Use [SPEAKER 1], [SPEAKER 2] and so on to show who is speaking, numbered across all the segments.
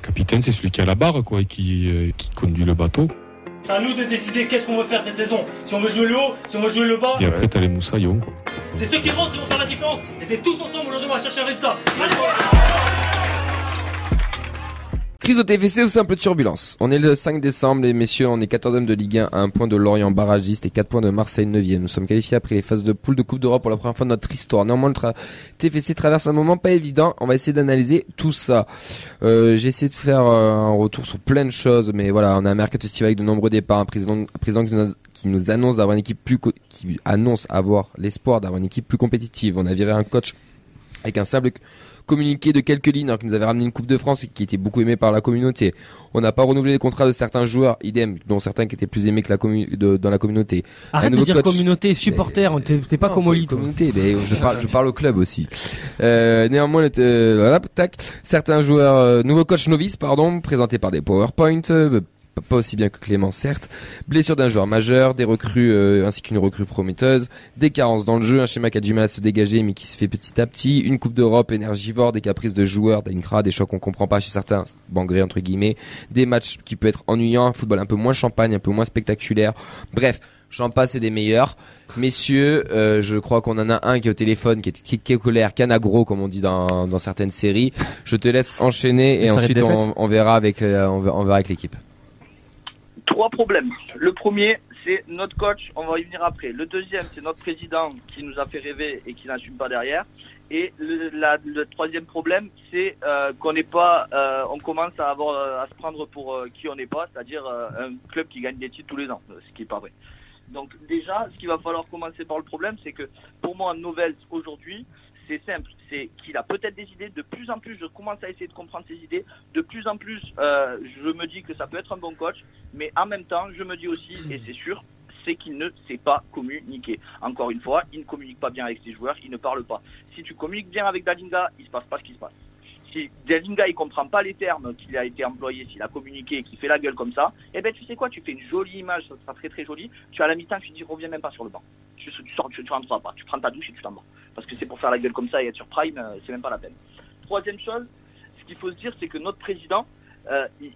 [SPEAKER 1] capitaine, c'est celui qui a la barre, quoi, et qui, euh, qui conduit le bateau.
[SPEAKER 2] C'est à nous de décider qu'est-ce qu'on veut faire cette saison. Si on veut jouer le haut, si on veut jouer le bas.
[SPEAKER 1] Et après, t'as les moussaillons.
[SPEAKER 2] C'est ceux qui rentrent qui vont faire la différence. Et c'est tous ensemble aujourd'hui, on va chercher un résultat. Allez
[SPEAKER 3] Crise au TFC ou simple turbulence? On est le 5 décembre, les messieurs, on est 14e de Ligue 1 à un point de Lorient barragiste et 4 points de Marseille 9e. Nous sommes qualifiés après les phases de poule de Coupe d'Europe pour la première fois de notre histoire. Néanmoins, le TFC traverse un moment pas évident. On va essayer d'analyser tout ça. Euh, j'ai essayé de faire euh, un retour sur plein de choses, mais voilà, on a un mercato estival avec de nombreux départs, un président, qui nous, qui nous annonce d'avoir une équipe plus, qui annonce avoir l'espoir d'avoir une équipe plus compétitive. On a viré un coach avec un simple communiqué de quelques lignes alors qu'il nous avait ramené une Coupe de France et qui était beaucoup aimé par la communauté. On n'a pas renouvelé les contrats de certains joueurs, idem, dont certains qui étaient plus aimés que la de- dans la communauté.
[SPEAKER 4] Arrête de dire
[SPEAKER 3] coach.
[SPEAKER 4] communauté, supporter, t'es t'es pas
[SPEAKER 3] Non,
[SPEAKER 4] comme toi.
[SPEAKER 3] communauté, mais je parle, je parle au club aussi. Euh, néanmoins, euh, voilà, tac, certains joueurs, euh, nouveaux coach novice, pardon, présentés par des PowerPoint, euh, pas aussi bien que Clément, certes. Blessure d'un joueur majeur, des recrues euh, ainsi qu'une recrue prometteuse, des carences dans le jeu, un schéma qui a du mal à se dégager mais qui se fait petit à petit, une Coupe d'Europe énergivore, des caprices de joueurs, d'Incra, des chocs qu'on comprend pas chez certains, bangrés entre guillemets, des matchs qui peut être ennuyants, un football un peu moins champagne, un peu moins spectaculaire. Bref, j'en passe et des meilleurs. Messieurs, euh, je crois qu'on en a un qui est au téléphone, qui est, qui, qui est colère, canagro comme on dit dans, dans certaines séries. Je te laisse enchaîner et ensuite on,
[SPEAKER 5] défaite
[SPEAKER 3] on verra avec euh, on verra avec l'équipe.
[SPEAKER 6] Trois problèmes. Le premier, c'est notre coach, on va y venir après. Le deuxième, c'est notre président qui nous a fait rêver et qui n'assume pas derrière. Et le, le troisième problème, c'est euh, qu'on n'est pas, euh, on commence à avoir euh, à se prendre pour euh, qui on n'est pas, c'est-à-dire euh, un club qui gagne des titres tous les ans, ce qui est pas vrai. Donc déjà, ce qu'il va falloir commencer par le problème, c'est que pour moi, Novels aujourd'hui, c'est simple, c'est qu'il a peut-être des idées. De plus en plus, je commence à essayer de comprendre ses idées. De plus en plus, euh, je me dis que ça peut être un bon coach, mais en même temps, je me dis aussi, et c'est sûr, c'est qu'il ne sait pas communiquer. Encore une fois, il ne communique pas bien avec ses joueurs, il ne parle pas. Si tu communiques bien avec Dalinga, il se passe pas ce qui se passe. Si Dalinga il comprend pas les termes qu'il a été employé, s'il a communiqué et qu'il fait la gueule comme ça, eh ben tu sais quoi, tu fais une jolie image, ça sera très très joli. Tu as la mi-temps, tu dis reviens même pas sur le banc. Tu, tu sors, tu, tu rentreras pas, tu prends ta douche et tu t'en vas. Parce que c'est pour faire la gueule comme ça et être sur Prime, euh, c'est même pas la peine. Troisième chose, ce qu'il faut se dire, c'est que notre président, euh, il,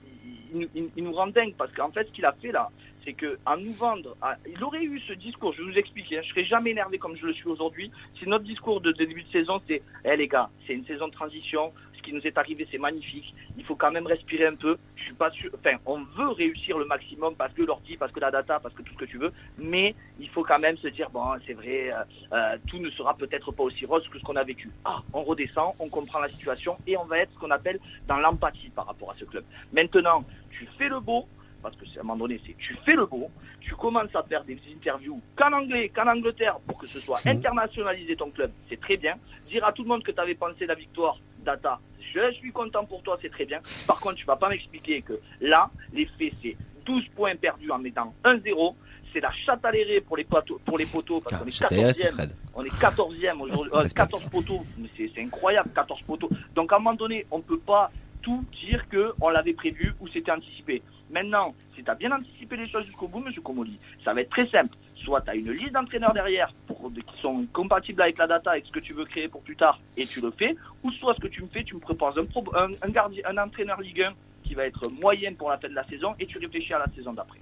[SPEAKER 6] nous- rend dingue parce qu'en fait, ce qu'il a fait là, c'est que en nous vendre, il aurait eu ce discours. Je vais vous expliquer. hein, je serais jamais énervé comme je le suis aujourd'hui. Si notre discours de, début de saison, c'est, eh les gars, c'est une saison de transition. Qui nous est arrivé, c'est magnifique. Il faut quand même respirer un peu. Je suis pas sûr. Enfin, on veut réussir le maximum parce que l'ordi, parce que la data, parce que tout ce que tu veux. Mais il faut quand même se dire bon, c'est vrai, euh, euh, tout ne sera peut-être pas aussi rose que ce qu'on a vécu. Ah, on redescend, on comprend la situation et on va être ce qu'on appelle dans l'empathie par rapport à ce club. Maintenant, tu fais le beau, parce que c'est à un moment donné, c'est tu fais le beau, tu commences à faire des interviews qu'en anglais, qu'en Angleterre, pour que ce soit internationalisé ton club, c'est très bien. Dire à tout le monde que tu avais pensé la victoire, data, je suis content pour toi, c'est très bien. Par contre, tu vas pas m'expliquer que là, les faits, c'est 12 points perdus en mettant 1-0. C'est la chatte à pour les poteaux, pour les poteaux parce qu'on est
[SPEAKER 3] chatte à l'éré, c'est
[SPEAKER 6] 14e.
[SPEAKER 3] Fred.
[SPEAKER 6] On est 14e aujourd'hui, euh,
[SPEAKER 3] Respect.
[SPEAKER 6] 14 poteaux. Mais c'est incroyable, 14 poteaux. Donc à un moment donné, on peut pas tout dire que on l'avait prévu ou c'était anticipé. Maintenant, si tu as bien anticipé les choses jusqu'au bout, monsieur Comoli, ça va être très simple. Soit tu as une liste d'entraîneurs derrière qui sont compatibles avec la data, avec ce que tu veux créer pour plus tard, et tu le fais, ou soit ce que tu me fais, tu me proposes un, pro- un, un gardien, un entraîneur Ligue 1 qui va être moyenne pour la fin de la saison, et tu réfléchis à la saison d'après.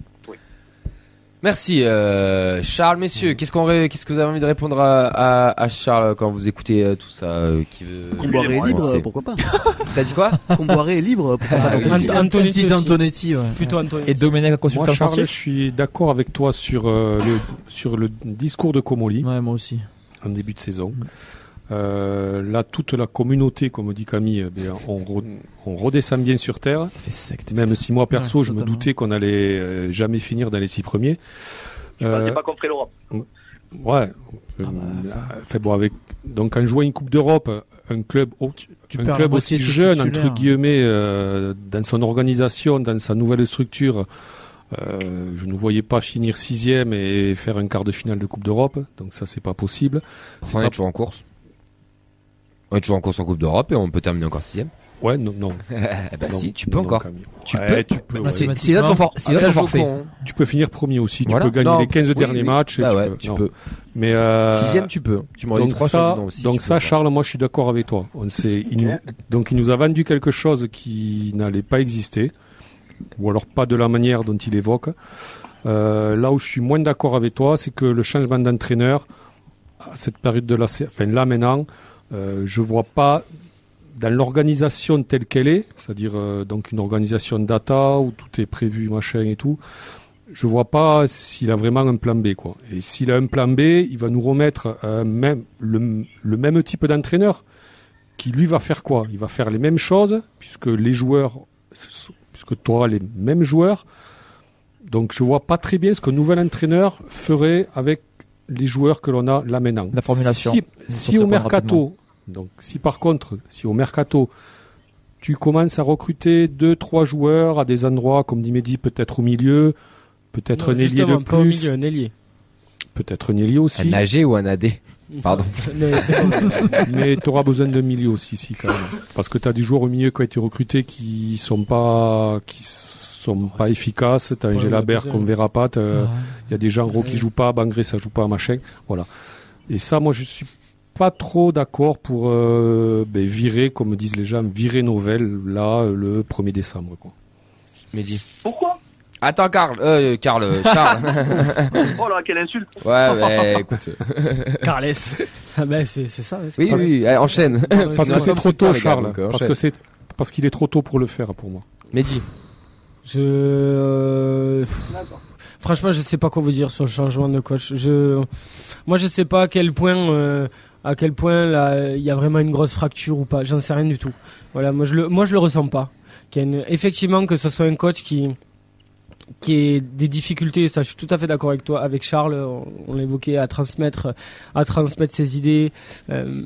[SPEAKER 3] Merci euh, Charles, messieurs. Qu'est-ce qu'on ré- qu'est-ce que vous avez envie de répondre à, à, à Charles quand vous écoutez euh, tout ça euh, qui veut
[SPEAKER 7] Comboiré est libre, pourquoi pas
[SPEAKER 3] T'as dit quoi
[SPEAKER 7] Comboiré est libre, pourquoi pas. Antonetti.
[SPEAKER 4] Ant- Antonetti
[SPEAKER 7] Petit
[SPEAKER 4] aussi.
[SPEAKER 7] Antonetti, ouais.
[SPEAKER 4] Plutôt Antoine.
[SPEAKER 5] Et Domenech, consultant
[SPEAKER 1] Moi, Charles, je suis d'accord avec toi sur, euh, le, sur le discours de Comoli
[SPEAKER 7] Ouais, moi aussi.
[SPEAKER 1] en début de saison. Euh, là, toute la communauté, comme dit Camille, eh bien, on, re- on redescend bien sur terre.
[SPEAKER 5] Ça fait secte.
[SPEAKER 1] Même si moi, perso,
[SPEAKER 7] Ouais,
[SPEAKER 1] je me doutais qu'on allait euh, jamais finir dans les six premiers. Euh,
[SPEAKER 6] pas qu'on ferait l'Europe.
[SPEAKER 1] Ouais.
[SPEAKER 5] Ah
[SPEAKER 1] Euh,
[SPEAKER 5] bah,
[SPEAKER 1] fait bon avec donc en jouant une Coupe d'Europe, un club
[SPEAKER 7] Tu
[SPEAKER 1] un
[SPEAKER 7] moitié
[SPEAKER 1] aussi jeune entre guillemets euh, dans son organisation, dans sa nouvelle structure. euh, je ne voyais pas finir sixième et faire un quart de finale de Coupe d'Europe, donc ça c'est pas possible.
[SPEAKER 3] On est toujours en course. On est toujours en course en Coupe d'Europe et on peut terminer encore sixième.
[SPEAKER 1] Ouais, non, non.
[SPEAKER 3] Eh ben
[SPEAKER 1] non,
[SPEAKER 3] si, tu peux
[SPEAKER 1] non,
[SPEAKER 3] encore. Tu
[SPEAKER 1] Ouais,
[SPEAKER 3] peux.
[SPEAKER 1] tu peux.
[SPEAKER 4] Bah,
[SPEAKER 1] ouais.
[SPEAKER 4] c'est-
[SPEAKER 3] for- forfait.
[SPEAKER 4] fais.
[SPEAKER 3] hein.
[SPEAKER 1] Tu peux finir premier aussi.
[SPEAKER 3] Voilà.
[SPEAKER 1] Tu peux gagner
[SPEAKER 3] Non,
[SPEAKER 1] les 15
[SPEAKER 3] oui,
[SPEAKER 1] derniers
[SPEAKER 3] oui.
[SPEAKER 1] matchs. et
[SPEAKER 3] Bah
[SPEAKER 1] tu
[SPEAKER 3] ouais,
[SPEAKER 1] peux-
[SPEAKER 3] tu
[SPEAKER 1] non.
[SPEAKER 3] peux.
[SPEAKER 1] Mais euh,
[SPEAKER 3] Sixième, tu peux. Tu m'aurais dit
[SPEAKER 1] donc
[SPEAKER 3] trois,
[SPEAKER 1] ça,
[SPEAKER 3] aussi.
[SPEAKER 1] donc ça. Charles, moi, je suis d'accord avec toi. On sait, il nous, donc il nous a vendu quelque chose qui n'allait pas exister, ou alors pas de la manière dont il évoque. Euh, là où je suis moins d'accord avec toi, c'est que le changement d'entraîneur à cette période de la, enfin là maintenant, euh, je vois pas dans l'organisation telle qu'elle est, c'est-à-dire euh, donc une organisation data où tout est prévu, machin et tout. Je vois pas s'il a vraiment un plan B quoi. Et s'il a un plan B, il va nous remettre euh, même le, le même type d'entraîneur qui lui va faire quoi? Il va faire les mêmes choses puisque les joueurs, puisque tu auras les mêmes joueurs. Donc je vois pas très bien ce qu'un nouvel entraîneur ferait avec les joueurs que l'on a là maintenant.
[SPEAKER 5] La formulation.
[SPEAKER 1] Si, si au mercato, donc si par contre, si au mercato, tu commences à recruter deux, trois joueurs à des endroits, comme dit Mehdi, peut-être au milieu, peut-être un ailier de
[SPEAKER 4] justement, pas au
[SPEAKER 1] plus,
[SPEAKER 4] milieu, un ailier.
[SPEAKER 1] peut-être un ailier aussi.
[SPEAKER 3] Un AG ou un AD Pardon.
[SPEAKER 4] Mais
[SPEAKER 1] tu auras besoin d'un milieu aussi, si, quand même. Parce que tu as des joueurs au milieu qui ont été recrutés qui sont pas, qui sont pas efficaces. Tu as un
[SPEAKER 4] mais
[SPEAKER 1] qu'on ne verra pas. t'as-. Il y a des gens gros qui jouent pas, Bangré ça joue pas, machin. Voilà. Et ça, moi, je suis pas trop d'accord pour euh, ben, virer, comme disent les gens, virer Novelle là le 1er décembre. Quoi.
[SPEAKER 3] Mehdi.
[SPEAKER 6] Pourquoi?
[SPEAKER 3] Attends, Karl. Euh, Karl. euh, Charles.
[SPEAKER 6] Oh là, quelle insulte
[SPEAKER 3] ouais, mais écoute.
[SPEAKER 4] Carles. Ah ben c'est c'est ça. c'est
[SPEAKER 3] Oui,
[SPEAKER 4] Carles.
[SPEAKER 3] oui, allez, enchaîne.
[SPEAKER 1] Parce que c'est trop tôt,
[SPEAKER 3] gars,
[SPEAKER 1] Charles.
[SPEAKER 3] donc, euh,
[SPEAKER 1] parce que c'est parce qu'il est trop tôt pour le faire pour moi.
[SPEAKER 3] Mehdi.
[SPEAKER 4] Je euh, franchement, je sais pas quoi vous dire sur le changement de coach. Je moi je sais pas à quel point euh, à quel point il y a vraiment une grosse fracture ou pas. J'en sais rien du tout. Voilà, moi je le moi je le ressens pas. Effectivement que ce soit un coach qui qui ait des difficultés, ça je suis tout à fait d'accord avec toi, avec Charles, on, l'évoquait, à transmettre, à transmettre ses idées. Euh,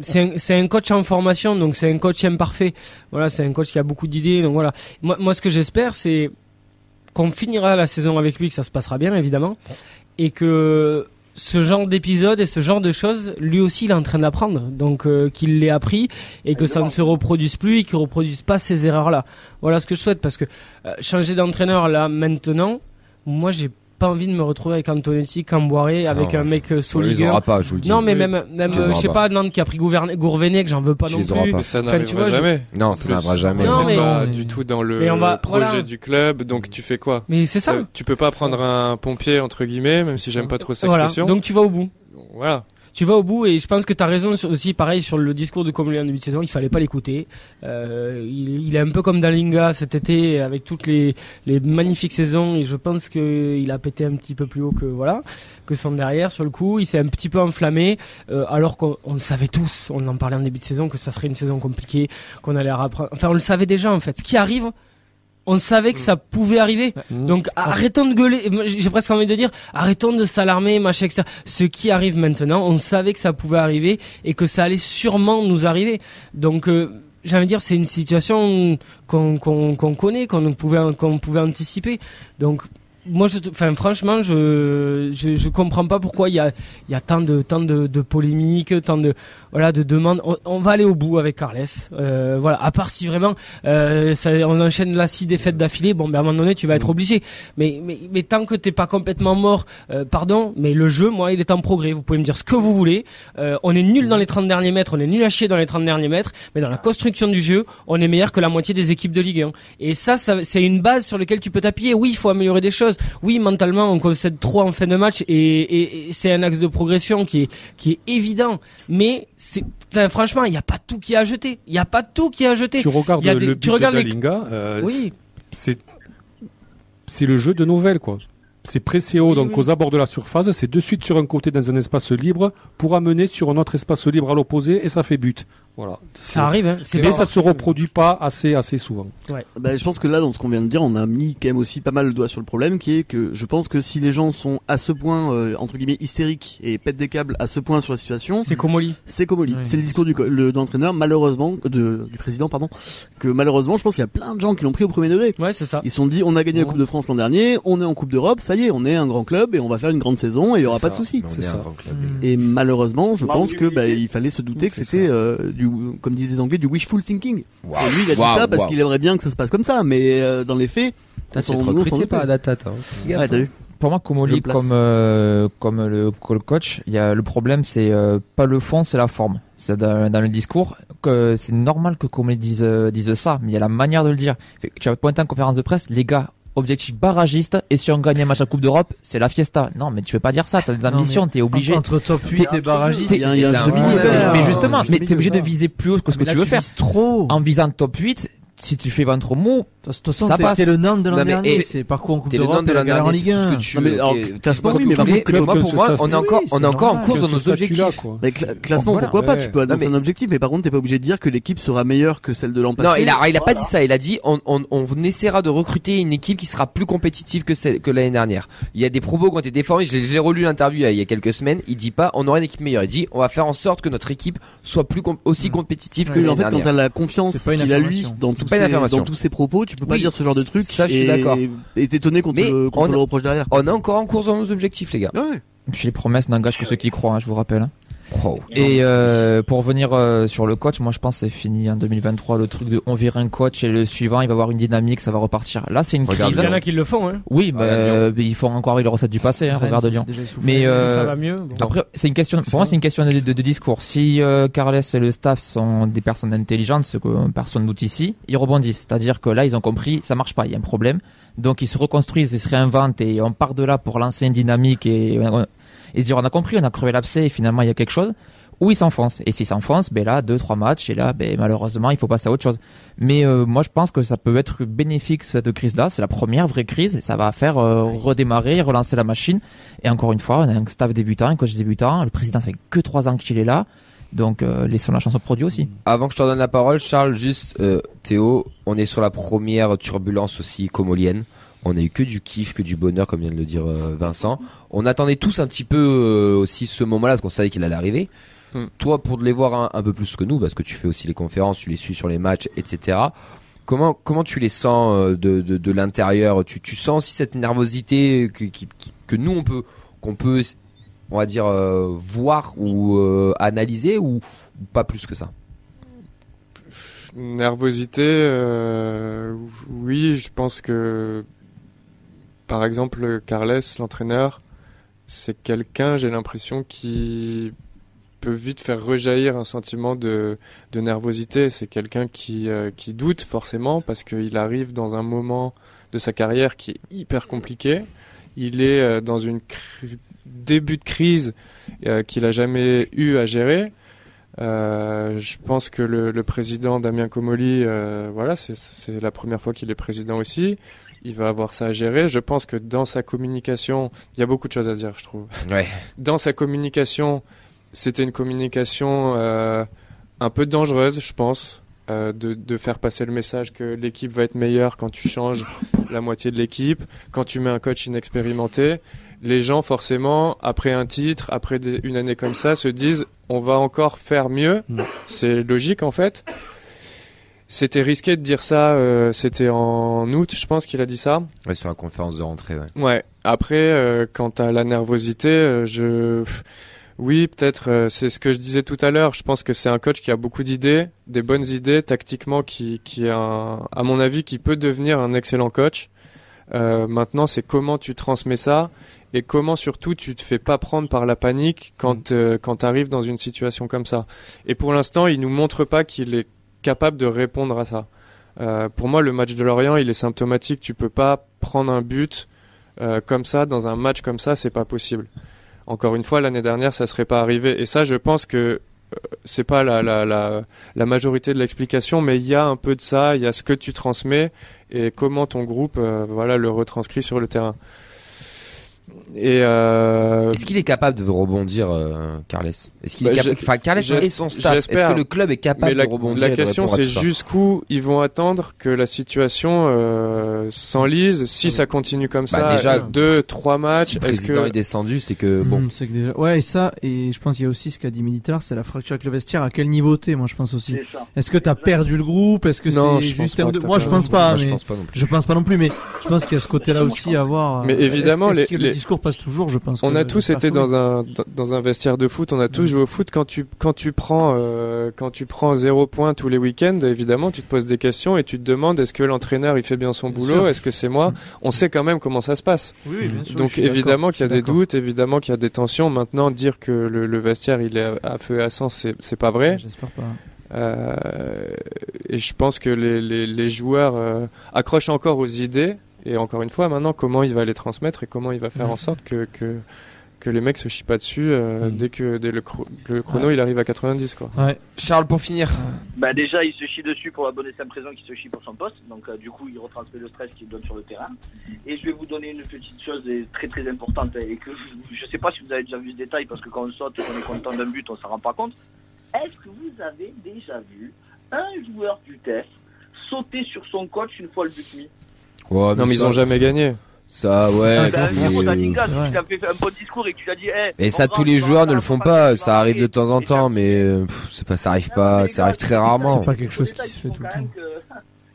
[SPEAKER 4] c'est un, coach en formation, donc c'est un coach imparfait. Voilà, c'est un coach qui a beaucoup d'idées, donc voilà. Moi ce que j'espère, c'est qu'on finira la saison avec lui, que ça se passera bien évidemment, et que ce genre d'épisode et ce genre de choses, lui aussi il est en train d'apprendre, donc euh, qu'il l'ait appris et que ça ne se reproduise plus et qu'il ne reproduise pas ces erreurs-là. Voilà ce que je souhaite parce que euh, changer d'entraîneur là maintenant, moi j'ai pas envie de me retrouver avec Antonetti, Camboiré, avec
[SPEAKER 3] Non,
[SPEAKER 4] un mec euh,
[SPEAKER 3] aura pas, je vous le dis.
[SPEAKER 4] Non mais
[SPEAKER 2] Oui.
[SPEAKER 4] même, même euh, je sais
[SPEAKER 3] pas.
[SPEAKER 4] Nantes qui a pris Gourvenet que j'en veux pas
[SPEAKER 3] Tu
[SPEAKER 4] non plus.
[SPEAKER 3] pas.
[SPEAKER 7] Mais ça
[SPEAKER 4] Enfin,
[SPEAKER 7] n'arrivera
[SPEAKER 4] je-
[SPEAKER 7] jamais.
[SPEAKER 3] Non, ça n'arrivera jamais.
[SPEAKER 4] Non,
[SPEAKER 7] C'est
[SPEAKER 4] mais-
[SPEAKER 7] pas
[SPEAKER 5] on-
[SPEAKER 7] du tout dans le
[SPEAKER 4] va-
[SPEAKER 7] projet
[SPEAKER 4] voilà.
[SPEAKER 7] du club, donc tu fais quoi?
[SPEAKER 4] Mais c'est ça.
[SPEAKER 7] Euh, Tu peux pas prendre un pompier entre guillemets, même si j'aime pas trop cette
[SPEAKER 4] Voilà.
[SPEAKER 7] expression.
[SPEAKER 4] Donc tu vas au bout.
[SPEAKER 7] Voilà.
[SPEAKER 4] Tu vas au bout et je pense que tu as raison aussi pareil sur le discours de Comolli en début de saison, il fallait pas l'écouter. Euh, il, est un peu comme Dalinga cet été avec toutes les, les magnifiques saisons et je pense que il a pété un petit peu plus haut que voilà que son derrière sur le coup, il s'est un petit peu enflammé euh, alors qu'on savait tous, on en parlait en début de saison que ça serait une saison compliquée, qu'on allait rapprendre. Enfin, on le savait déjà en fait. Ce qui arrive, on savait que ça pouvait arriver. Donc arrêtons de gueuler. J'ai presque envie de dire arrêtons de s'alarmer, machin, etc. Ce qui arrive maintenant, on savait que ça pouvait arriver et que ça allait sûrement nous arriver. Donc euh, j'ai envie de dire c'est une situation qu'on qu'on qu'on connaît, qu'on pouvait qu'on pouvait anticiper. Donc moi, je, enfin, franchement, je, je, je comprends pas pourquoi il y a, il y a tant de, tant de, de polémiques, tant de, voilà, de demandes. On, on va aller au bout avec Carles. Euh, voilà. À part si vraiment, euh, ça, on enchaîne là six défaites d'affilée. Bon, ben à un moment donné, tu vas être obligé. Mais, mais, mais tant que t'es pas complètement mort, euh, pardon, mais le jeu, moi, il est en progrès. Vous pouvez me dire ce que vous voulez. Euh, on est nul dans les 30 derniers mètres, on est nul à chier dans les 30 derniers mètres, mais dans la construction du jeu, on est meilleur que la moitié des équipes de Ligue 1. Et ça, ça c'est une base sur laquelle tu peux t'appuyer. Oui, il faut améliorer des choses. Oui, mentalement, on concède trop en fin de match et, et- et c'est un axe de progression qui est, qui est évident. Mais c'est, enfin, franchement, il n'y a pas tout qui est à jeter. Il n'y a pas tout qui jeter.
[SPEAKER 1] Tu regardes
[SPEAKER 4] a des-
[SPEAKER 1] le
[SPEAKER 4] tu
[SPEAKER 1] but
[SPEAKER 4] regardes
[SPEAKER 1] de
[SPEAKER 4] les-
[SPEAKER 1] euh,
[SPEAKER 4] Oui,
[SPEAKER 1] c'est c'est le jeu de nouvelles quoi. C'est pressé haut,
[SPEAKER 4] Oui,
[SPEAKER 1] donc
[SPEAKER 4] oui.
[SPEAKER 1] aux abords de la surface, c'est de suite sur un côté dans un espace libre pour amener sur un autre espace libre à l'opposé et ça fait but. Voilà.
[SPEAKER 4] ça arrive. Hein. C'est
[SPEAKER 1] Mais ça se reproduit pas assez assez souvent.
[SPEAKER 8] Bah, je pense que là, dans ce qu'on vient de dire, on a mis quand même aussi pas mal le doigt sur le problème, qui est que je pense que si les gens sont à ce point, euh, entre guillemets, hystériques et pètent des câbles à ce point sur la situation,
[SPEAKER 4] C'est Comoli.
[SPEAKER 8] c'est Comoli.
[SPEAKER 4] Ouais.
[SPEAKER 8] C'est le discours du, le- de l'entraîneur, malheureusement, de, du président, pardon, que malheureusement, je pense qu'il y a plein de gens qui l'ont pris au premier degré.
[SPEAKER 4] Ouais, c'est ça.
[SPEAKER 8] Ils se sont dit, on a gagné la. Coupe de France l'an dernier, on est en Coupe d'Europe, ça y est, on est un grand club et on va faire une grande saison et il y aura pas de soucis.
[SPEAKER 1] C'est ça.
[SPEAKER 3] club.
[SPEAKER 8] Et malheureusement, je pense que bah, il fallait se douter que c'était euh, du du, comme disent les Anglais, du wishful thinking. Et lui, il a dit ça parce qu'il aimerait bien que ça se passe comme ça, mais euh, dans les faits,
[SPEAKER 3] Putain, c'est
[SPEAKER 8] on-
[SPEAKER 3] trop
[SPEAKER 8] nous, on s'en
[SPEAKER 3] recruté Data, toi. Fais gaffe,
[SPEAKER 8] Ouais, t'as
[SPEAKER 3] hein.
[SPEAKER 8] vu
[SPEAKER 5] Pour moi, Komoli,
[SPEAKER 8] le
[SPEAKER 5] comme euh, comme le call coach, il y a le problème, c'est euh, pas le fond, c'est la forme. C'est dans, dans le discours que c'est normal que Komoli dise euh, dise ça, mais il y a la manière de le dire. Fait Tu as pointé en conférence de presse, les gars. Objectif barragiste et si on gagne un match à Coupe d'Europe, c'est la fiesta. Non, mais tu peux pas dire ça. T'as des ambitions, t'es obligé.
[SPEAKER 9] Entre top 8 et barragiste,
[SPEAKER 8] Il y a, il y a un jeu
[SPEAKER 5] Mais justement, mais t'es obligé de viser plus haut que ce que tu veux faire.
[SPEAKER 9] trop.
[SPEAKER 5] En visant top 8, si tu fais ventre mou,
[SPEAKER 9] De toute façon,
[SPEAKER 5] Ça
[SPEAKER 9] t'es-
[SPEAKER 5] passe.
[SPEAKER 9] t'es le Nantes de l'an dernier. C'est parcours en Coupe
[SPEAKER 3] T'es le
[SPEAKER 9] d'Europe
[SPEAKER 3] de
[SPEAKER 9] et
[SPEAKER 3] la
[SPEAKER 9] galère en
[SPEAKER 3] dernière,
[SPEAKER 9] Ligue
[SPEAKER 3] tout ce
[SPEAKER 9] 1.
[SPEAKER 3] que tu
[SPEAKER 8] Non, mais
[SPEAKER 3] ok,
[SPEAKER 8] alors,
[SPEAKER 3] tu
[SPEAKER 8] classement, oui, mais
[SPEAKER 3] moi, pour moi, on est encore, on est encore en course dans nos objectifs.
[SPEAKER 8] Mais cla- classement,
[SPEAKER 3] Voilà.
[SPEAKER 8] pourquoi pas. Tu peux annoncer un objectif, mais par contre, t'es pas obligé de dire que l'équipe sera meilleure que celle de l'an passé.
[SPEAKER 3] Non, il a, il a pas dit ça. Il a dit on, on, on essaiera de recruter une équipe qui sera plus compétitive que celle, que l'année dernière. Il y a des propos qui ont été déformés. J'ai j'ai relu l'interview il y a- il y a quelques semaines. Il dit pas on aura une équipe meilleure. Il dit on va faire en sorte que notre équipe soit plus aussi
[SPEAKER 9] Mm.
[SPEAKER 3] compétitive que l'année
[SPEAKER 8] en fait, quand
[SPEAKER 3] dernière.
[SPEAKER 8] t'as la confiance
[SPEAKER 9] C'est pas une
[SPEAKER 8] qu'il a lui
[SPEAKER 9] affirmation.
[SPEAKER 8] dans
[SPEAKER 3] C'est
[SPEAKER 8] tous,
[SPEAKER 3] pas une
[SPEAKER 8] ses,
[SPEAKER 3] affirmation.
[SPEAKER 8] dans tous ses propos, tu peux pas
[SPEAKER 3] Oui,
[SPEAKER 8] dire ce genre de truc.
[SPEAKER 3] ça, je suis d'accord.
[SPEAKER 8] Et t'étonner qu'on te le, qu'on te
[SPEAKER 3] on-
[SPEAKER 8] le reproche derrière.
[SPEAKER 3] On est encore en course dans nos objectifs, les gars.
[SPEAKER 8] Ouais.
[SPEAKER 5] puis les promesses n'engagent que ceux qui croient, hein, je vous rappelle. Hein. Et euh, pour revenir euh, sur le coach, moi je pense que c'est fini en 2023 le truc de on vire un coach et le suivant il va avoir une dynamique, ça va repartir. Là c'est une
[SPEAKER 3] Regarde
[SPEAKER 5] crise.
[SPEAKER 4] Il y en a qui le font, hein.
[SPEAKER 5] Oui, mais
[SPEAKER 3] Ouais,
[SPEAKER 5] euh, ils font encore les recettes du passé. Hein,
[SPEAKER 9] Rennes,
[SPEAKER 5] regarde Lyon. Mais
[SPEAKER 4] que
[SPEAKER 5] euh,
[SPEAKER 4] ça va mieux? Bon.
[SPEAKER 5] après c'est une question. Pour moi c'est une question de, de- de discours. Si euh, Carles et le staff sont des personnes intelligentes, ce que personne doute ici, ils rebondissent. C'est-à-dire que là ils ont compris, ça marche pas, il y a un problème. Donc ils se reconstruisent, ils se réinventent et on part de là pour lancer une dynamique et, et se dire on a compris, on a crevé l'abcès et finalement il y a quelque chose. Ou ils s'enfoncent. Et s'ils s'enfoncent, ben là, deux, trois matchs, et là, ben malheureusement, il faut passer à autre chose. Mais euh, moi, je pense que ça peut être bénéfique cette crise-là. C'est la première vraie crise, et ça va faire euh, redémarrer, relancer la machine. Et encore une fois, on a un staff débutant, un coach débutant. Le président, ça fait que trois ans qu'il est là. Donc, euh, laissons la chance au produit aussi.
[SPEAKER 3] Avant que je te donne la parole, Charles, juste, Théo, on est sur la première turbulence aussi comolienne. On a eu que du kiff, que du bonheur, comme vient de le dire euh, Vincent. On attendait tous un petit peu euh, aussi ce moment-là, parce qu'on savait qu'il allait arriver.
[SPEAKER 7] Hmm.
[SPEAKER 3] Toi, pour les voir un, un peu plus que nous, parce que tu fais aussi les conférences, tu les suis sur les matchs, etc. Comment comment tu les sens euh, de, de, de l'intérieur? Tu, tu sens aussi cette nervosité que, qui- que nous on peut qu'on peut on va dire euh, voir ou euh, analyser ou, ou pas plus que ça?
[SPEAKER 7] Nervosité, euh, oui, je pense que, par exemple, Carles, l'entraîneur, c'est quelqu'un, j'ai l'impression, qui peut vite faire rejaillir un sentiment de, de nervosité. C'est quelqu'un qui, euh, qui doute forcément parce qu'il arrive dans un moment de sa carrière qui est hyper compliqué. Il est euh, dans une cri- début de crise euh, qu'il a jamais eu à gérer. Euh, je pense que le, le président Damien Comoli, euh, voilà, c'est la première fois qu'il est président aussi. Il va avoir ça à gérer. Je pense que dans sa communication, il y a beaucoup de choses à dire, je trouve.
[SPEAKER 3] Ouais.
[SPEAKER 7] Dans sa communication, c'était une communication euh, un peu dangereuse, je pense, euh, de, de faire passer le message que l'équipe va être meilleure quand tu changes la moitié de l'équipe, quand tu mets un coach inexpérimenté. Les gens, forcément, après un titre, après des- une année comme ça, se disent on va encore faire mieux.
[SPEAKER 1] Mm.
[SPEAKER 7] C'est logique en fait. C'était risqué de dire ça. euh, C'était en août, je pense qu'il a dit ça.
[SPEAKER 3] Ouais, sur la conférence de rentrée, ouais.
[SPEAKER 7] Ouais. Après, euh, quant à la nervosité, euh, je, oui, peut-être, euh, c'est ce que je disais tout à l'heure. Je pense que c'est un coach qui a beaucoup d'idées, des bonnes idées tactiquement, qui, qui est un, à mon avis, qui peut devenir un excellent coach. Euh, maintenant, c'est comment tu transmets ça et comment surtout tu te fais pas prendre par la panique quand euh, quand t'arrives dans une situation comme ça. Et pour l'instant, il nous montre pas qu'il est capable de répondre à ça. Euh, pour moi, le match de Lorient, il est symptomatique. Tu peux pas prendre un but euh, comme ça dans un match comme ça, c'est pas possible. Encore une fois, l'année dernière, ça serait pas arrivé. Et ça, je pense que euh, c'est pas la, majorité de l'explication, mais il y a un peu de ça. Il y a ce que tu transmets et comment ton groupe, voilà, le retranscrit sur le terrain. Et euh,
[SPEAKER 3] Est-ce qu'il est capable de rebondir, euh, Carles? Est-ce qu'il
[SPEAKER 7] Bah,
[SPEAKER 3] est capable
[SPEAKER 7] je-
[SPEAKER 3] Enfin, Carles et son staff. Est-ce que le club est capable
[SPEAKER 7] mais la,
[SPEAKER 3] de rebondir
[SPEAKER 7] la question, c'est jusqu'où ils vont attendre que la situation euh, s'enlise. Si ça continue comme
[SPEAKER 3] Bah,
[SPEAKER 7] ça,
[SPEAKER 3] déjà,
[SPEAKER 7] deux, trois matchs,
[SPEAKER 3] Si le
[SPEAKER 7] est-ce
[SPEAKER 3] président
[SPEAKER 7] que
[SPEAKER 3] est descendu, c'est que bon.
[SPEAKER 9] Hum, c'est que déjà... Ouais, et ça, et je pense qu'il y a aussi ce qu'a dit l'heure, c'est la fracture avec le vestiaire. À quel niveau t'es, moi, je pense aussi? Est-ce que t'as perdu le groupe? Est-ce que
[SPEAKER 7] Non,
[SPEAKER 9] c'est juste de- Moi, je pense pas,
[SPEAKER 3] je
[SPEAKER 9] mais
[SPEAKER 3] pense pas non plus.
[SPEAKER 9] je pense pas non plus, mais je pense qu'il y a ce côté-là aussi à voir.
[SPEAKER 7] Mais
[SPEAKER 9] Euh,
[SPEAKER 7] évidemment,
[SPEAKER 9] que le
[SPEAKER 7] les-
[SPEAKER 9] discours passe toujours, je pense.
[SPEAKER 7] On a tous été dans un dans- un vestiaire de foot. On a tous joué au foot. Quand tu quand tu prends euh, quand tu prends zéro point tous les week-ends, évidemment, tu te poses des questions et tu te demandes est-ce que l'entraîneur il fait bien son
[SPEAKER 9] Bien
[SPEAKER 7] boulot, est-ce que c'est moi? On sait quand même comment ça se passe.
[SPEAKER 9] Oui, oui, bien sûr.
[SPEAKER 7] Donc évidemment qu'il y a des doutes, évidemment qu'il y a des tensions. Maintenant, dire que le, le vestiaire il est à, à feu et à sang, c'est c'est pas vrai.
[SPEAKER 9] J'espère pas.
[SPEAKER 7] Euh, et je pense que les, les, les joueurs euh, accrochent encore aux idées. Et encore une fois, maintenant, comment il va les transmettre et comment il va faire en sorte que, que, que les mecs se chient pas dessus euh,
[SPEAKER 1] Mm.
[SPEAKER 7] dès que dès le, chro- le chrono il arrive à 90 quoi.
[SPEAKER 9] Ouais.
[SPEAKER 3] Charles, pour finir.
[SPEAKER 6] Bah déjà, il se chie dessus pour la bonne et simple raison qu'il se chie pour son poste. Donc euh, du coup, il retransmet le stress qu'il donne sur le terrain. Et je vais vous donner une petite chose très très importante et que je, je sais pas si vous avez déjà vu ce détail parce que quand on saute et qu'on est content d'un but, on s'en rend pas compte. Est-ce que vous avez déjà vu un joueur du TEF sauter sur son coach une fois le but mis?
[SPEAKER 3] Ouais,
[SPEAKER 7] Non mais ils ont jamais gagné.
[SPEAKER 3] Ça, ouais.
[SPEAKER 6] Bah,
[SPEAKER 3] mais,
[SPEAKER 6] frérot, Dalinga,
[SPEAKER 9] c'est
[SPEAKER 6] si
[SPEAKER 9] vrai.
[SPEAKER 6] tu t'as fait un bon discours et que tu lui as dit, hey,
[SPEAKER 3] Et
[SPEAKER 6] mon
[SPEAKER 3] ça, tous les joueurs ne le font pas. Ça arrive de temps en temps, mais c'est pas, ça arrive
[SPEAKER 6] Non,
[SPEAKER 3] pas,
[SPEAKER 6] mais
[SPEAKER 3] ça arrive très rarement.
[SPEAKER 9] C'est pas quelque chose qui se fait tout le temps.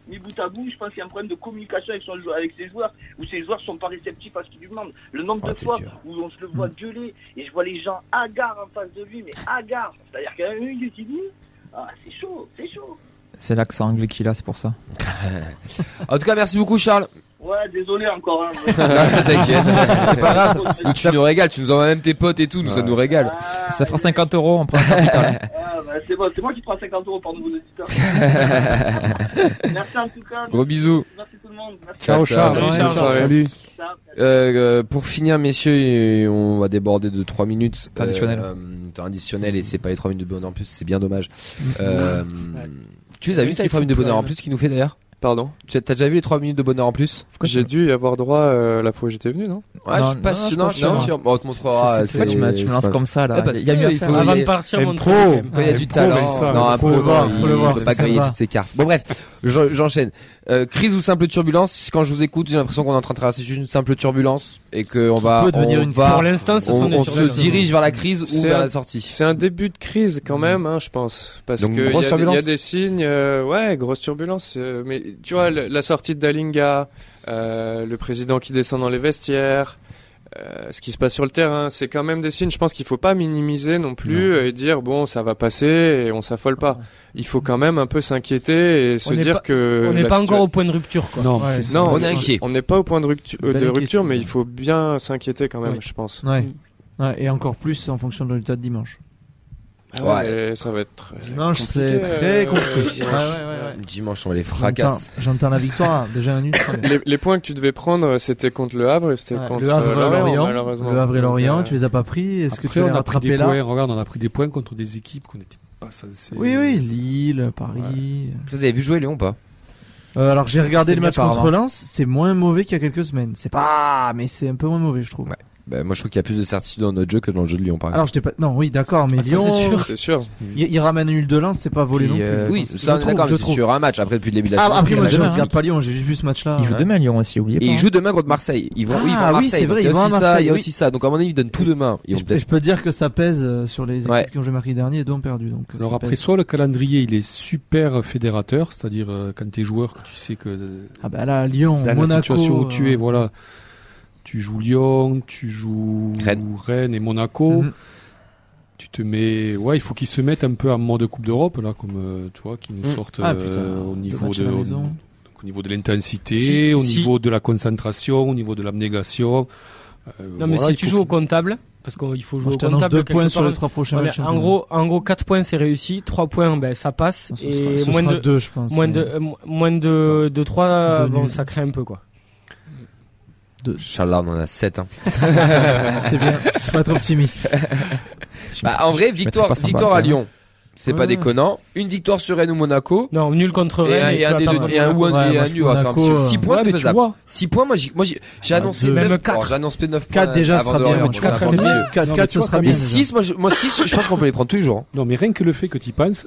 [SPEAKER 6] mis bout à bout, je pense qu'il y a un problème de communication avec, son joueur, avec ses joueurs, où ses joueurs sont pas réceptifs à ce qu'il lui demande. Le nombre
[SPEAKER 3] Ah,
[SPEAKER 6] de fois
[SPEAKER 3] dur.
[SPEAKER 6] où on se le voit gueuler, et je vois les gens hagards en face de lui, mais hagards. C'est-à-dire qu'il y a un qui dit, ah, c'est chaud, c'est chaud.
[SPEAKER 5] C'est l'accent anglais qu'il a, c'est pour ça.
[SPEAKER 3] En tout cas, merci beaucoup, Charles.
[SPEAKER 6] Ouais, désolé encore. Hein,
[SPEAKER 3] T'inquiète. C'est pas grave. Tu nous régales, tu nous envoies même tes potes et tout, nous ça nous régale.
[SPEAKER 6] Ah,
[SPEAKER 5] Ça fera 50 euros, on prend
[SPEAKER 6] ah, bah, c'est bon, c'est moi qui prends 50 euros par nouveau auditeurs. Merci en tout cas.
[SPEAKER 3] Gros bisous.
[SPEAKER 6] Merci tout le monde. Merci.
[SPEAKER 3] Ciao, Charles.
[SPEAKER 1] Salut,
[SPEAKER 4] Salut,
[SPEAKER 1] Charles. Salut.
[SPEAKER 6] Ciao.
[SPEAKER 3] Euh, euh, pour finir, messieurs, et on va déborder de 3 minutes.
[SPEAKER 5] Traditionnel.
[SPEAKER 3] Euh, temps additionnel et c'est pas les 3 minutes de bonheur en plus, c'est bien dommage. Euh, Tu les as vu, ces 3 minutes de bonheur en plus qu'il nous fait d'ailleurs?
[SPEAKER 7] Pardon.
[SPEAKER 3] Tu as t'as déjà vu les 3 minutes de bonheur en plus
[SPEAKER 7] J'ai dû y avoir droit euh, la fois où j'étais venu, non
[SPEAKER 3] Ouais, je
[SPEAKER 5] Non,
[SPEAKER 3] suis pas
[SPEAKER 5] non,
[SPEAKER 3] sûr.
[SPEAKER 5] je
[SPEAKER 3] Non,
[SPEAKER 5] pense
[SPEAKER 3] je suis pas sûr. Bon, on te montrera.
[SPEAKER 5] C'est- c'est- Pourquoi tu me, tu me lances comme ça là
[SPEAKER 3] Ah, parce
[SPEAKER 5] Il y a
[SPEAKER 3] que
[SPEAKER 5] mieux à
[SPEAKER 3] il
[SPEAKER 5] faire.
[SPEAKER 4] Avant
[SPEAKER 3] il
[SPEAKER 4] de partir,
[SPEAKER 1] un
[SPEAKER 4] montre
[SPEAKER 1] pro.
[SPEAKER 4] quand même.
[SPEAKER 3] Quand il y a
[SPEAKER 1] Ah,
[SPEAKER 3] du
[SPEAKER 1] pro,
[SPEAKER 3] talent,
[SPEAKER 1] Vincent,
[SPEAKER 3] non, un
[SPEAKER 1] faut
[SPEAKER 3] pro,
[SPEAKER 1] le voir,
[SPEAKER 3] non,
[SPEAKER 9] faut le
[SPEAKER 3] il
[SPEAKER 9] voir,
[SPEAKER 3] peut
[SPEAKER 9] c'est
[SPEAKER 3] pas griller
[SPEAKER 9] sympa.
[SPEAKER 3] toutes ses cartes. Bon bref, j'en- j'enchaîne. Euh, crise ou simple turbulence Quand je vous écoute, j'ai l'impression qu'on est en train de traverser juste une simple turbulence et qu'on va,
[SPEAKER 9] peut devenir
[SPEAKER 3] on
[SPEAKER 9] une
[SPEAKER 3] va,
[SPEAKER 4] Pour l'instant, ce
[SPEAKER 3] on,
[SPEAKER 4] sont des
[SPEAKER 3] on se
[SPEAKER 4] turbulences.
[SPEAKER 3] dirige vers la crise ou
[SPEAKER 7] C'est
[SPEAKER 3] vers
[SPEAKER 7] un-
[SPEAKER 3] la sortie.
[SPEAKER 7] C'est un début de crise quand même, hein, je pense, parce
[SPEAKER 3] Donc,
[SPEAKER 7] que il y,
[SPEAKER 3] grosse
[SPEAKER 7] a des- il y a
[SPEAKER 3] turbulence
[SPEAKER 7] des signes, euh, ouais, grosse turbulence. euh, mais tu vois, le- la sortie de Dalinga, euh, le président qui descend dans les vestiaires, euh, ce qui se passe sur le terrain, c'est quand même des signes. Je pense qu'il faut pas minimiser non plus et dire bon, ça va passer et on s'affole pas. Il faut quand même un peu s'inquiéter et se
[SPEAKER 4] On
[SPEAKER 7] dire
[SPEAKER 4] pas-
[SPEAKER 7] que
[SPEAKER 4] On n'est pas
[SPEAKER 7] situa-
[SPEAKER 4] encore au point de rupture, quoi.
[SPEAKER 1] Non,
[SPEAKER 9] Ouais,
[SPEAKER 3] On est inquiet.
[SPEAKER 7] On n'est pas au point de, ruptu- euh, de rupture, mais il faut bien s'inquiéter quand même,
[SPEAKER 4] Oui.
[SPEAKER 7] je pense.
[SPEAKER 9] Ouais. Ouais, et encore plus en fonction de le résultat de dimanche.
[SPEAKER 7] Ah ouais, ça va être.
[SPEAKER 9] Dimanche, c'est très
[SPEAKER 7] euh,
[SPEAKER 9] compliqué.
[SPEAKER 7] dimanche.
[SPEAKER 9] Ouais, ouais, ouais, ouais.
[SPEAKER 3] Dimanche, on va les fracasse.
[SPEAKER 9] j'entends la victoire, déjà un.
[SPEAKER 7] Les, les points que tu devais prendre, c'était contre le Havre et c'était
[SPEAKER 9] Ouais,
[SPEAKER 7] contre
[SPEAKER 9] le Havre
[SPEAKER 7] euh,
[SPEAKER 9] et
[SPEAKER 7] Lorient, malheureusement.
[SPEAKER 9] Le Havre et Lorient,
[SPEAKER 7] euh,
[SPEAKER 9] tu les as pas pris. Est-ce que tu les rattraper là
[SPEAKER 1] points. Regarde, on a pris des points contre des équipes qu'on n'était pas censé.
[SPEAKER 9] Oui, oui, Lille, Paris.
[SPEAKER 3] Vous avez vu jouer Léon ou pas
[SPEAKER 9] Euh, alors j'ai regardé le match contre. Lens, c'est moins mauvais qu'il y a quelques semaines. C'est pas, mais c'est un peu moins mauvais, je trouve.
[SPEAKER 3] Ouais. Bah, moi, je trouve qu'il y a plus de certitude dans notre jeu que dans le jeu de Lyon, par exemple.
[SPEAKER 9] Alors je t'ai pas, non, oui, d'accord, mais
[SPEAKER 4] Ah, ça,
[SPEAKER 9] Lyon,
[SPEAKER 4] c'est sûr.
[SPEAKER 7] C'est sûr.
[SPEAKER 9] il, il ramène un nul de Lens, c'est pas volé
[SPEAKER 5] Puis,
[SPEAKER 9] non plus.
[SPEAKER 5] euh,
[SPEAKER 3] oui, ça,
[SPEAKER 9] Je
[SPEAKER 3] on est
[SPEAKER 9] trouve,
[SPEAKER 3] d'accord,
[SPEAKER 9] je
[SPEAKER 3] mais c'est
[SPEAKER 9] trouve.
[SPEAKER 3] sur un match. Après, depuis le début de la
[SPEAKER 9] Ah,
[SPEAKER 3] saison,
[SPEAKER 9] après
[SPEAKER 3] il y en
[SPEAKER 9] moi
[SPEAKER 3] a
[SPEAKER 9] je regarde pas Lyon, j'ai juste vu ce match-là.
[SPEAKER 5] Il joue demain à Lyon aussi, oubliez pas.
[SPEAKER 3] Et
[SPEAKER 5] hein.
[SPEAKER 3] ils jouent demain contre Marseille. Ils vont,
[SPEAKER 9] Ah,
[SPEAKER 3] oui, ils vont à
[SPEAKER 9] oui,
[SPEAKER 3] Marseille.
[SPEAKER 9] c'est vrai,
[SPEAKER 3] donc il y a
[SPEAKER 9] ils vont à
[SPEAKER 3] aussi ça, il y a aussi ça. Donc, à mon avis, ils donnent tout demain. Ils
[SPEAKER 9] Et
[SPEAKER 3] vont
[SPEAKER 9] je, et
[SPEAKER 3] peut-être
[SPEAKER 9] je peux te dire que ça pèse euh, sur les équipes
[SPEAKER 3] Ouais.
[SPEAKER 9] qui ont joué mardi dernier et dont ont perdu. Donc,
[SPEAKER 1] Alors
[SPEAKER 9] ça
[SPEAKER 1] après,
[SPEAKER 9] pèse.
[SPEAKER 1] soit le calendrier, il est super fédérateur, c'est-à-dire euh, quand t'es joueur, que tu sais que euh,
[SPEAKER 9] Ah bah là, Lyon,
[SPEAKER 1] dans la
[SPEAKER 9] Monaco.
[SPEAKER 1] situation où tu es,
[SPEAKER 9] euh,
[SPEAKER 1] voilà, tu joues Lyon, tu joues
[SPEAKER 3] Rennes.
[SPEAKER 1] et Monaco.
[SPEAKER 9] Mhm.
[SPEAKER 1] Tu te mets, ouais, il faut qu'ils se mettent un peu en mode Coupe d'Europe là, comme euh, tu vois, qu'ils nous
[SPEAKER 3] Mhm.
[SPEAKER 1] sortent
[SPEAKER 9] Ah,
[SPEAKER 1] euh,
[SPEAKER 9] putain,
[SPEAKER 1] au niveau de, au,
[SPEAKER 9] maison.
[SPEAKER 1] donc, au niveau de l'intensité,
[SPEAKER 4] Si-
[SPEAKER 1] au
[SPEAKER 4] si-
[SPEAKER 1] niveau de la concentration, au niveau de l'abnégation. Euh,
[SPEAKER 4] Non, mais
[SPEAKER 1] voilà,
[SPEAKER 4] si tu joues au comptable, parce qu'il faut jouer
[SPEAKER 9] Moi, je
[SPEAKER 4] au comptable.
[SPEAKER 9] deux
[SPEAKER 4] quelque
[SPEAKER 9] points sur les trois prochains
[SPEAKER 4] voilà,
[SPEAKER 9] matchs.
[SPEAKER 4] en gros, en gros, 4 points c'est réussi, 3 points ben ça passe
[SPEAKER 9] Ce
[SPEAKER 4] et
[SPEAKER 9] sera- ce
[SPEAKER 4] moins
[SPEAKER 9] sera
[SPEAKER 4] de
[SPEAKER 9] deux, je pense.
[SPEAKER 4] moins
[SPEAKER 9] mais
[SPEAKER 4] de euh, mo- moins de de 3
[SPEAKER 9] Deux
[SPEAKER 4] bon ça crée un peu quoi.
[SPEAKER 3] Charles, on en a 7. Hein.
[SPEAKER 9] C'est bien. Faut être optimiste.
[SPEAKER 3] Bah, en vrai, victoire,
[SPEAKER 5] pas sympa,
[SPEAKER 3] victoire à. Lyon. C'est pas
[SPEAKER 9] Ouais.
[SPEAKER 3] déconnant. Une victoire sur Rennes ou Monaco.
[SPEAKER 4] Non, nul contre
[SPEAKER 3] Et un,
[SPEAKER 4] Rennes
[SPEAKER 3] et un
[SPEAKER 4] tu
[SPEAKER 3] des deux- et un one
[SPEAKER 9] Ouais,
[SPEAKER 3] et un nul. ouais, c'est
[SPEAKER 9] Monaco,
[SPEAKER 3] impossible.
[SPEAKER 9] euh,
[SPEAKER 3] 6 points,
[SPEAKER 1] Ouais,
[SPEAKER 3] c'est faisable.
[SPEAKER 1] vois,
[SPEAKER 3] 6 points, moi, j'ai,
[SPEAKER 9] Ah,
[SPEAKER 3] annoncé
[SPEAKER 9] deux.
[SPEAKER 3] 9
[SPEAKER 4] Même quatre.
[SPEAKER 3] alors, J'ai annoncé 9 points.
[SPEAKER 9] 4 déjà
[SPEAKER 3] avant
[SPEAKER 9] sera
[SPEAKER 3] de
[SPEAKER 9] bien.
[SPEAKER 3] rien,
[SPEAKER 9] mais
[SPEAKER 3] je
[SPEAKER 4] quatre,
[SPEAKER 3] pense
[SPEAKER 4] c'est
[SPEAKER 3] pas.
[SPEAKER 4] bien.
[SPEAKER 9] 4,
[SPEAKER 1] Non,
[SPEAKER 9] 4
[SPEAKER 1] mais tu
[SPEAKER 9] ce sera bien.
[SPEAKER 3] Mais
[SPEAKER 1] mis
[SPEAKER 9] déjà.
[SPEAKER 3] 6, moi, je, moi 6, je pense qu'on peut les prendre tous les jours. hein.
[SPEAKER 1] Non, mais rien que le fait que tu y penses,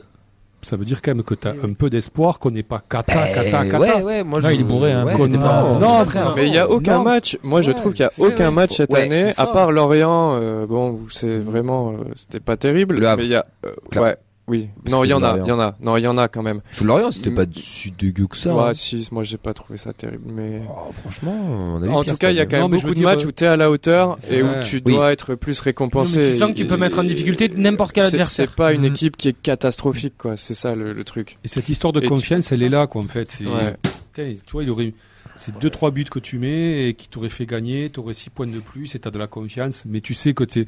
[SPEAKER 1] ça veut dire quand même que tu as un peu d'espoir qu'on n'est pas cata, cata,
[SPEAKER 3] Eh,
[SPEAKER 1] cata.
[SPEAKER 3] Ouais, ouais, moi,
[SPEAKER 5] Là,
[SPEAKER 3] je...
[SPEAKER 5] il est bourré, hein,
[SPEAKER 3] ouais, non, non,
[SPEAKER 1] non,
[SPEAKER 3] frère.
[SPEAKER 7] Mais il y a aucun
[SPEAKER 1] Non.
[SPEAKER 7] match. Moi, je trouve qu'il y a aucun match cette
[SPEAKER 3] Ouais,
[SPEAKER 7] année, à part Lorient. euh, bon, c'est vraiment, euh, c'était pas terrible.
[SPEAKER 3] Le Havre.
[SPEAKER 7] Mais il y a, euh, ouais. Oui.
[SPEAKER 3] Parce
[SPEAKER 7] Non, il y en a, il y en a. Non, il y en a quand même.
[SPEAKER 3] Sous Lorient, c'était
[SPEAKER 7] Mm.
[SPEAKER 3] pas si dégueu que ça.
[SPEAKER 7] Ouais,
[SPEAKER 3] hein.
[SPEAKER 7] si, moi j'ai pas trouvé ça terrible, mais.
[SPEAKER 3] Oh, franchement, on a vu
[SPEAKER 7] En tout cas, il y a quand.
[SPEAKER 1] Non,
[SPEAKER 7] même
[SPEAKER 1] je
[SPEAKER 7] beaucoup de
[SPEAKER 1] dire,
[SPEAKER 7] matchs
[SPEAKER 1] euh,
[SPEAKER 7] où t'es à la hauteur et où tu
[SPEAKER 3] Oui.
[SPEAKER 7] dois être plus
[SPEAKER 4] Non,
[SPEAKER 7] récompensé.
[SPEAKER 4] mais tu sens que tu
[SPEAKER 7] Et-
[SPEAKER 4] peux mettre en difficulté n'importe quel adversaire.
[SPEAKER 7] C'est pas une
[SPEAKER 1] Mhm.
[SPEAKER 7] équipe qui est catastrophique, quoi. C'est ça le, le truc.
[SPEAKER 1] Et cette histoire de
[SPEAKER 7] Et tu-
[SPEAKER 1] confiance, elle est là, quoi, en fait. C'est-
[SPEAKER 7] Ouais.
[SPEAKER 1] Tu vois, il aurait, c'est deux, trois buts que tu mets et qui t'auraient fait gagner, t'aurais six points de plus et t'as de la confiance, mais tu sais que t'es,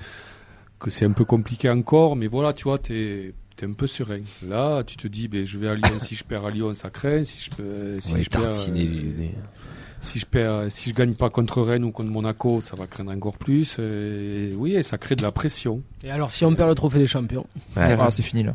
[SPEAKER 1] que c'est un peu compliqué encore, mais voilà, tu vois, t'es, t'es un peu serein. Là, tu te dis, ben, je vais à Lyon, si je perds à Lyon, ça craint, si je peux, si
[SPEAKER 3] Ouais,
[SPEAKER 1] je perds, euh,
[SPEAKER 3] les Lyonnais.
[SPEAKER 1] si je perds, si je gagne pas contre Rennes ou contre Monaco, ça va craindre encore plus. Et oui, et ça crée de la pression.
[SPEAKER 4] Et alors, si on perd le trophée des champions
[SPEAKER 3] Ouais.
[SPEAKER 5] Ah, c'est fini là.